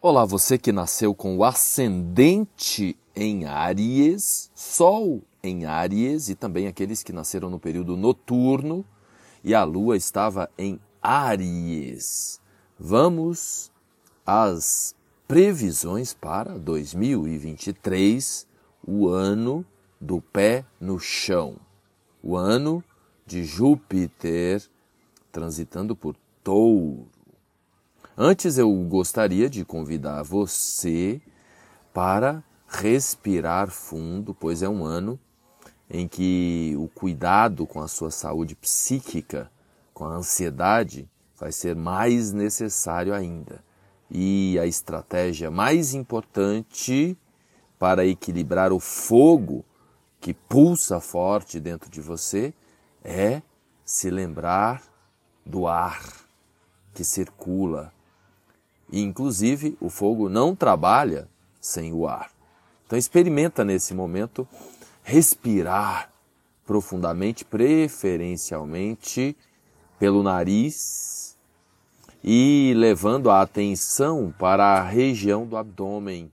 Olá, você que nasceu com o ascendente em Áries, Sol em Áries e também aqueles que nasceram no período noturno e a Lua estava em Áries. Vamos às previsões para 2023, o ano do pé no chão, o ano de Júpiter transitando por Touro. Antes eu gostaria de convidar você para respirar fundo, pois é um ano em que o cuidado com a sua saúde psíquica, com a ansiedade, vai ser mais necessário ainda. E a estratégia mais importante para equilibrar o fogo que pulsa forte dentro de você é se lembrar do ar que circula inclusive o fogo não trabalha sem o ar. Então experimenta nesse momento respirar profundamente, preferencialmente pelo nariz e levando a atenção para a região do abdômen.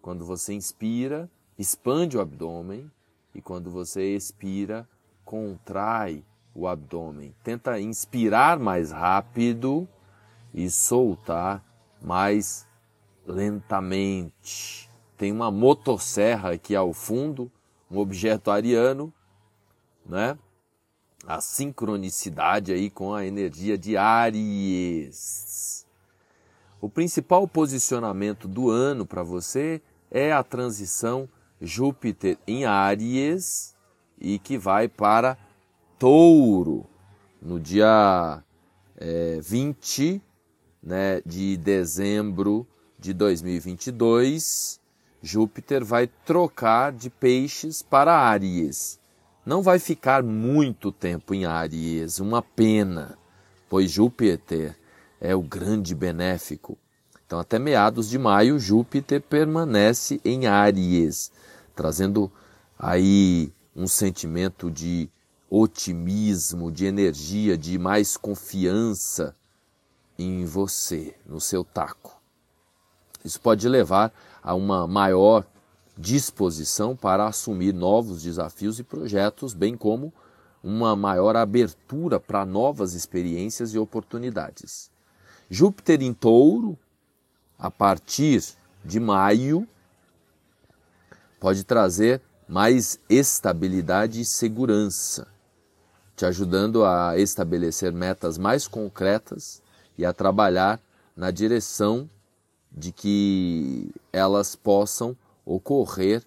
Quando você inspira, expande o abdômen e quando você expira, contrai o abdômen. Tenta inspirar mais rápido e soltar mais lentamente. Tem uma motosserra aqui ao fundo, um objeto ariano, né? A sincronicidade aí com a energia de Aries. O principal posicionamento do ano para você é a transição Júpiter em Aries e que vai para Touro no dia é, 20 né, de dezembro de 2022, Júpiter vai trocar de peixes para Áries. Não vai ficar muito tempo em Áries, uma pena, pois Júpiter é o grande benéfico. Então, até meados de maio, Júpiter permanece em Áries, trazendo aí um sentimento de otimismo, de energia, de mais confiança em você, no seu taco. Isso pode levar a uma maior disposição para assumir novos desafios e projetos, bem como uma maior abertura para novas experiências e oportunidades. Júpiter em Touro, a partir de maio, pode trazer mais estabilidade e segurança, te ajudando a estabelecer metas mais concretas e a trabalhar na direção de que elas possam ocorrer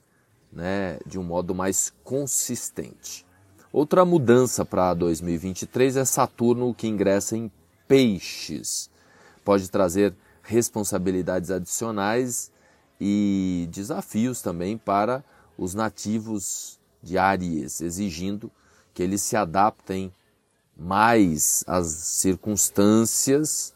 né, de um modo mais consistente. Outra mudança para 2023 é Saturno que ingressa em Peixes. Pode trazer responsabilidades adicionais e desafios também para os nativos de Áries, exigindo que eles se adaptem mais as circunstâncias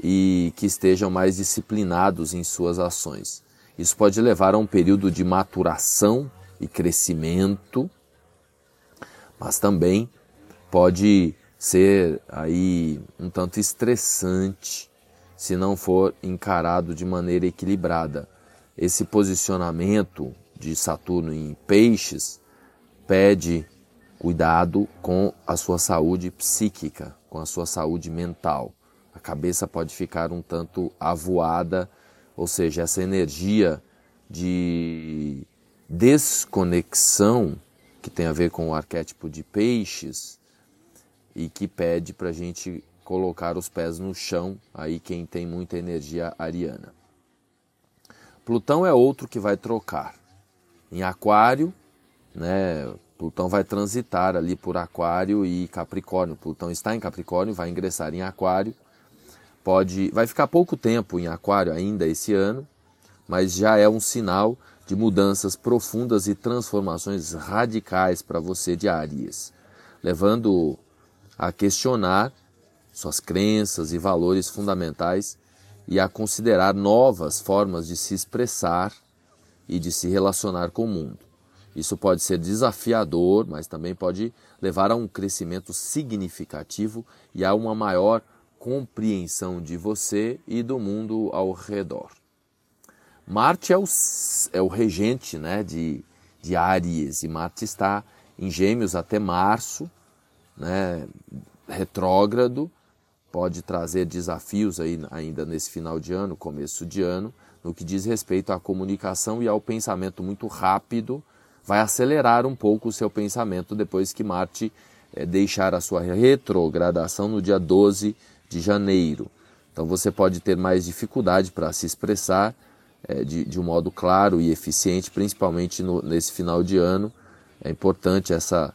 e que estejam mais disciplinados em suas ações. Isso pode levar a um período de maturação e crescimento, mas também pode ser aí um tanto estressante se não for encarado de maneira equilibrada. Esse posicionamento de Saturno em Peixes pede Cuidado com a sua saúde psíquica, com a sua saúde mental. A cabeça pode ficar um tanto avoada, ou seja, essa energia de desconexão que tem a ver com o arquétipo de peixes e que pede para a gente colocar os pés no chão, aí quem tem muita energia ariana. Plutão é outro que vai trocar. Em Aquário, né, Plutão vai transitar ali por Aquário e Capricórnio. Plutão está em Capricórnio, vai ingressar em Aquário. Pode, vai ficar pouco tempo em Aquário ainda esse ano, mas já é um sinal de mudanças profundas e transformações radicais para você de Aries, levando a questionar suas crenças e valores fundamentais e a considerar novas formas de se expressar e de se relacionar com o mundo. Isso pode ser desafiador, mas também pode levar a um crescimento significativo e a uma maior compreensão de você e do mundo ao redor. Marte é o, é o regente né, de, de Áries e Marte está em Gêmeos até março, né, retrógrado, pode trazer desafios aí ainda nesse final de ano, começo de ano, no que diz respeito à comunicação e ao pensamento muito rápido, vai acelerar um pouco o seu pensamento depois que Marte é, deixar a sua retrogradação no dia 12 de janeiro. Então você pode ter mais dificuldade para se expressar é, de, de, um modo claro e eficiente, principalmente no, nesse final de ano. É importante essa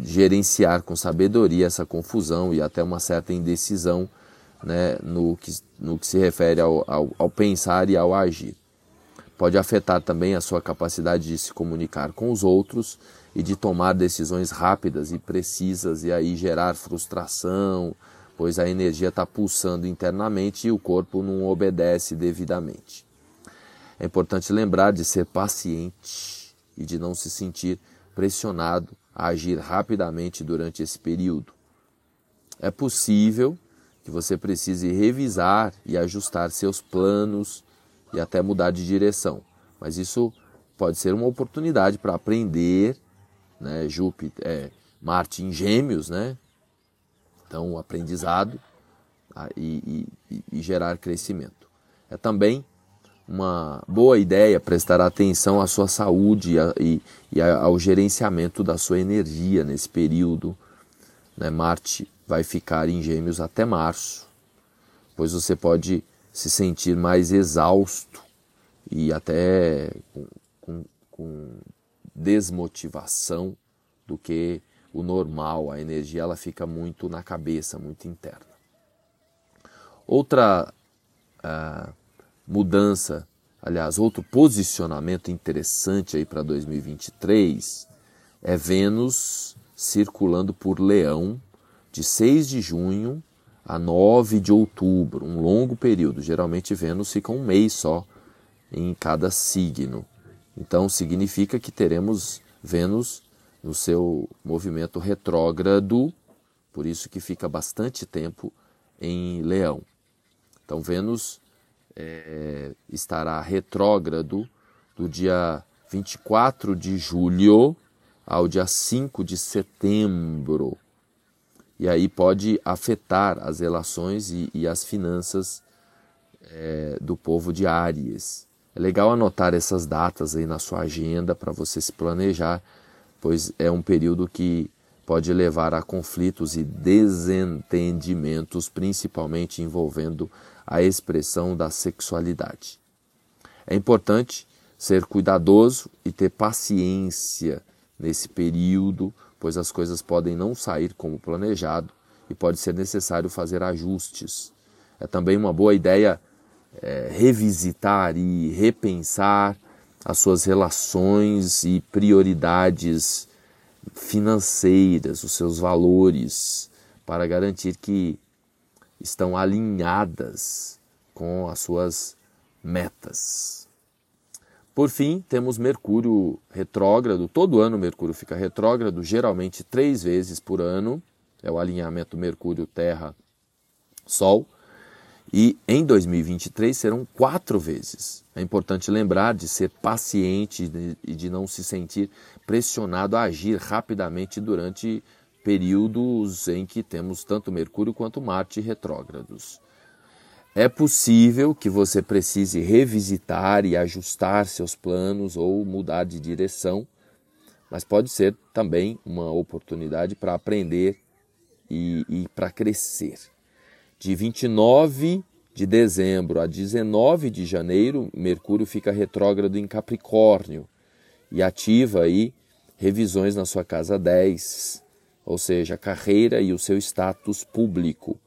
gerenciar com sabedoria essa confusão e até uma certa indecisão né, no, que, no que se refere ao, ao, ao pensar e ao agir. Pode afetar também a sua capacidade de se comunicar com os outros e de tomar decisões rápidas e precisas e aí gerar frustração, pois a energia está pulsando internamente e o corpo não obedece devidamente. É importante lembrar de ser paciente e de não se sentir pressionado a agir rapidamente durante esse período. É possível que você precise revisar e ajustar seus planos e até mudar de direção, mas isso pode ser uma oportunidade para aprender né? Júpiter, é, Marte em Gêmeos, né? Então, o aprendizado ah, e, e, e gerar crescimento. É também uma boa ideia prestar atenção à sua saúde e, e, ao gerenciamento da sua energia nesse período. Né? Marte vai ficar em Gêmeos até março, pois você pode se sentir mais exausto e até com, com, com desmotivação do que o normal. A energia ela fica muito na cabeça, muito interna. Outra uh, mudança, aliás, outro posicionamento interessante aí para 2023 é Vênus circulando por Leão de 6 de junho a 9 de outubro, um longo período. Geralmente Vênus fica um mês só em cada signo. Então significa que teremos Vênus no seu movimento retrógrado, por isso que fica bastante tempo em Leão. Então Vênus é, estará retrógrado do dia 24 de julho ao dia 5 de setembro. E aí pode afetar as relações e, e as finanças é, do povo de Áries. É legal anotar essas datas aí na sua agenda para você se planejar, pois é um período que pode levar a conflitos e desentendimentos, principalmente envolvendo a expressão da sexualidade. É importante ser cuidadoso e ter paciência nesse período, pois as coisas podem não sair como planejado e pode ser necessário fazer ajustes. É também uma boa ideia é, revisitar e repensar as suas relações e prioridades financeiras, os seus valores, para garantir que estão alinhadas com as suas metas. Por fim, temos Mercúrio retrógrado. Todo ano Mercúrio fica retrógrado, geralmente três vezes por ano. É o alinhamento Mercúrio-Terra-Sol e em 2023 serão quatro vezes. É importante lembrar de ser paciente e de não se sentir pressionado a agir rapidamente durante períodos em que temos tanto Mercúrio quanto Marte retrógrados. É possível que você precise revisitar e ajustar seus planos ou mudar de direção, mas pode ser também uma oportunidade para aprender e, e para crescer de 29 de dezembro a 19 de janeiro, Mercúrio fica retrógrado em Capricórnio e ativa aí revisões na sua casa 10, ou seja, a carreira e o seu status público.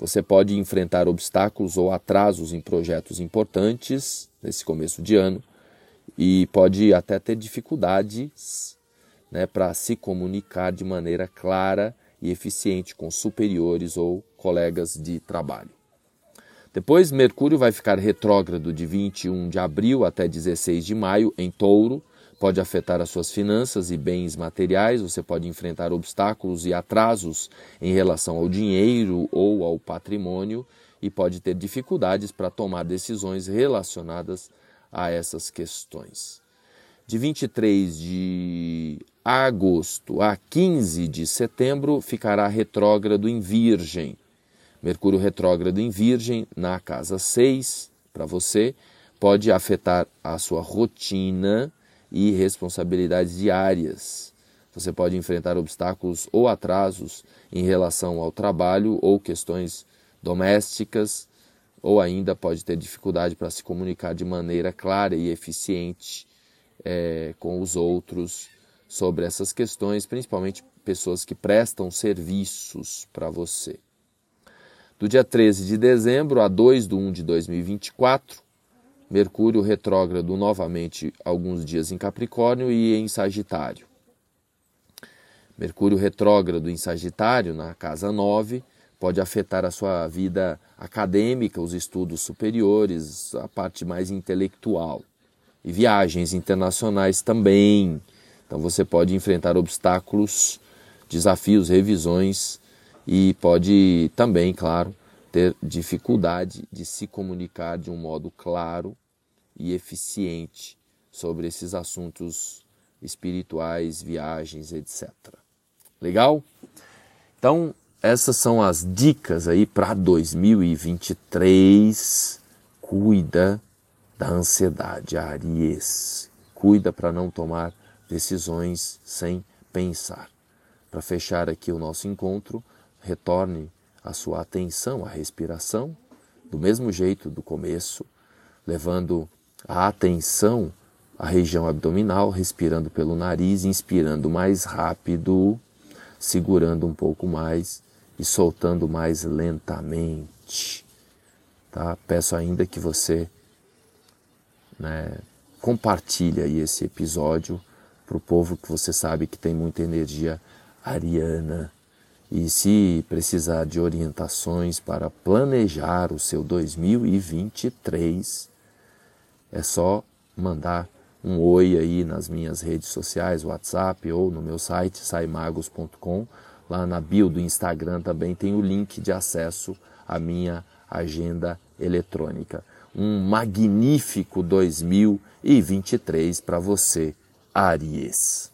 Você pode enfrentar obstáculos ou atrasos em projetos importantes nesse começo de ano e pode até ter dificuldades né, para se comunicar de maneira clara e eficiente com superiores ou colegas de trabalho. Depois, Mercúrio vai ficar retrógrado de 21 de abril até 16 de maio em Touro. Pode afetar as suas finanças e bens materiais. Você pode enfrentar obstáculos e atrasos em relação ao dinheiro ou ao patrimônio. e pode ter dificuldades para tomar decisões relacionadas a essas questões. De 23 de agosto a 15 de setembro ficará retrógrado em Virgem. Mercúrio retrógrado em Virgem, na casa 6, para você, pode afetar a sua rotina e responsabilidades diárias. Você pode enfrentar obstáculos ou atrasos em relação ao trabalho ou questões domésticas, ou ainda pode ter dificuldade para se comunicar de maneira clara e eficiente é, com os outros sobre essas questões, principalmente pessoas que prestam serviços para você. Do dia 13 de dezembro a 2 de 1 de 2024, Mercúrio retrógrado novamente alguns dias em Capricórnio e em Sagitário. Mercúrio retrógrado em Sagitário, na casa 9, pode afetar a sua vida acadêmica, os estudos superiores, a parte mais intelectual. E viagens internacionais também. Então você pode enfrentar obstáculos, desafios, revisões e pode também, claro, ter dificuldade de se comunicar de um modo claro e eficiente sobre esses assuntos espirituais, viagens, etc. Legal? Então, essas são as dicas aí para 2023. Cuida da ansiedade, Aries. Cuida para não tomar decisões sem pensar. Para fechar aqui o nosso encontro, retorne a sua atenção à respiração, do mesmo jeito do começo, levando a atenção à região abdominal, respirando pelo nariz, inspirando mais rápido, segurando um pouco mais e soltando mais lentamente. Tá? Peço ainda que você né, compartilhe aí esse episódio para o povo que você sabe que tem muita energia ariana e se precisar de orientações para planejar o seu 2023, é só mandar um oi aí nas minhas redes sociais, WhatsApp ou no meu site saimagos.com. Lá na bio do Instagram também tem o link de acesso à minha agenda eletrônica. Um magnífico 2023 para você, Aries.